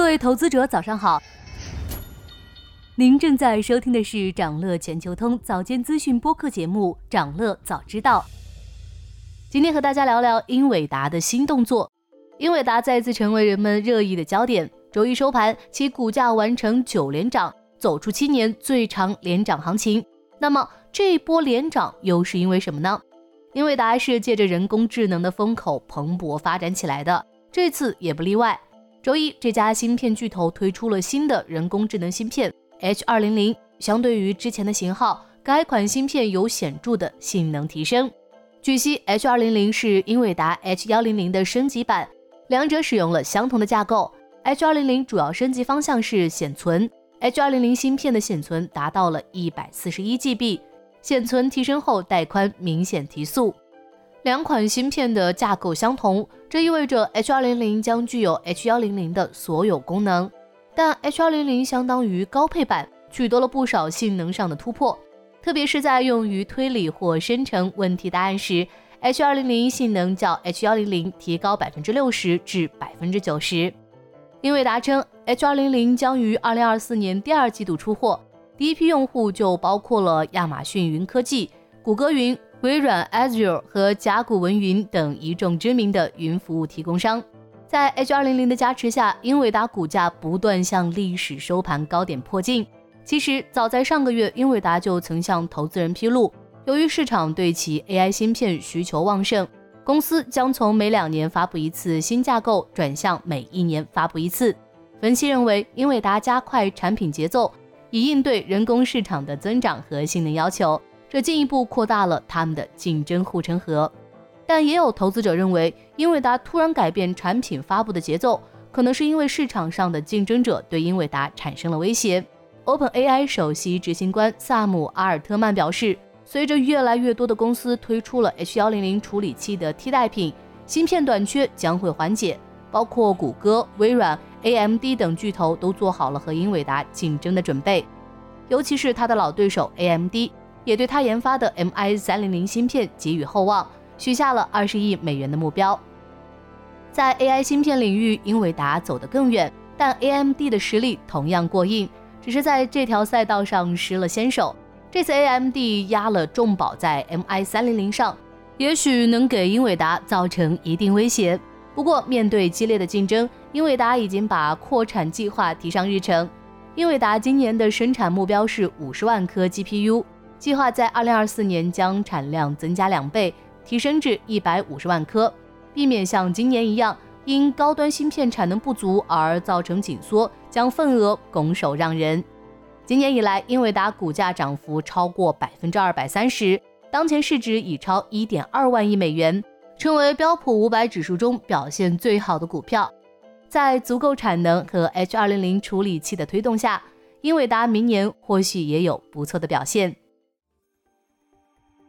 各位投资者，早上好。您正在收听的是长乐全球通早间资讯播客节目《长乐早知道》。今天和大家聊聊英伟达的新动作。英伟达再次成为人们热议的焦点。周一收盘，其股价完成九连涨，走出七年最长连涨行情。那么这一波连涨又是因为什么呢？英伟达是借着人工智能的风口蓬勃发展起来的，这次也不例外。周一，这家芯片巨头推出了新的人工智能芯片 H200，相对于之前的型号，该款芯片有显著的性能提升。据悉，H200 是英伟达 H100 的升级版，两者使用了相同的架构。H200 主要升级方向是显存，H200 芯片的显存达到了一百四十一 GB，显存提升后带宽明显提速。两款芯片的架构相同，这意味着 H200 将具有 H100 的所有功能，但 H200 相当于高配版，取得了不少性能上的突破，特别是在用于推理或生成问题答案时，H200 性能较 H100 提高百分之六十至百分之九十。英伟达称，H200 将于二零二四年第二季度出货，第一批用户就包括了亚马逊云科技、谷歌云。微软 Azure 和甲骨文云等一众知名的云服务提供商，在 H200 的加持下，英伟达股价不断向历史收盘高点迫近。其实，早在上个月，英伟达就曾向投资人披露，由于市场对其 AI 芯片需求旺盛，公司将从每两年发布一次新架构转向每一年发布一次。分析认为，英伟达加快产品节奏，以应对人工市场的增长和性能要求。这进一步扩大了他们的竞争护城河，但也有投资者认为，英伟达突然改变产品发布的节奏，可能是因为市场上的竞争者对英伟达产生了威胁。OpenAI 首席执行官萨姆阿尔特曼表示，随着越来越多的公司推出了 H100 处理器的替代品，芯片短缺将会缓解。包括谷歌、微软、AMD 等巨头都做好了和英伟达竞争的准备，尤其是他的老对手 AMD。也对他研发的 MI 三零零芯片给予厚望，许下了二十亿美元的目标。在 AI 芯片领域，英伟达走得更远，但 AMD 的实力同样过硬，只是在这条赛道上失了先手。这次 AMD 压了重宝在 MI 三零零上，也许能给英伟达造成一定威胁。不过，面对激烈的竞争，英伟达已经把扩产计划提上日程。英伟达今年的生产目标是五十万颗 GPU。计划在二零二四年将产量增加两倍，提升至一百五十万颗，避免像今年一样因高端芯片产能不足而造成紧缩，将份额拱手让人。今年以来，英伟达股价涨幅超过百分之二百三十，当前市值已超一点二万亿美元，成为标普五百指数中表现最好的股票。在足够产能和 H 二零零处理器的推动下，英伟达明年或许也有不错的表现。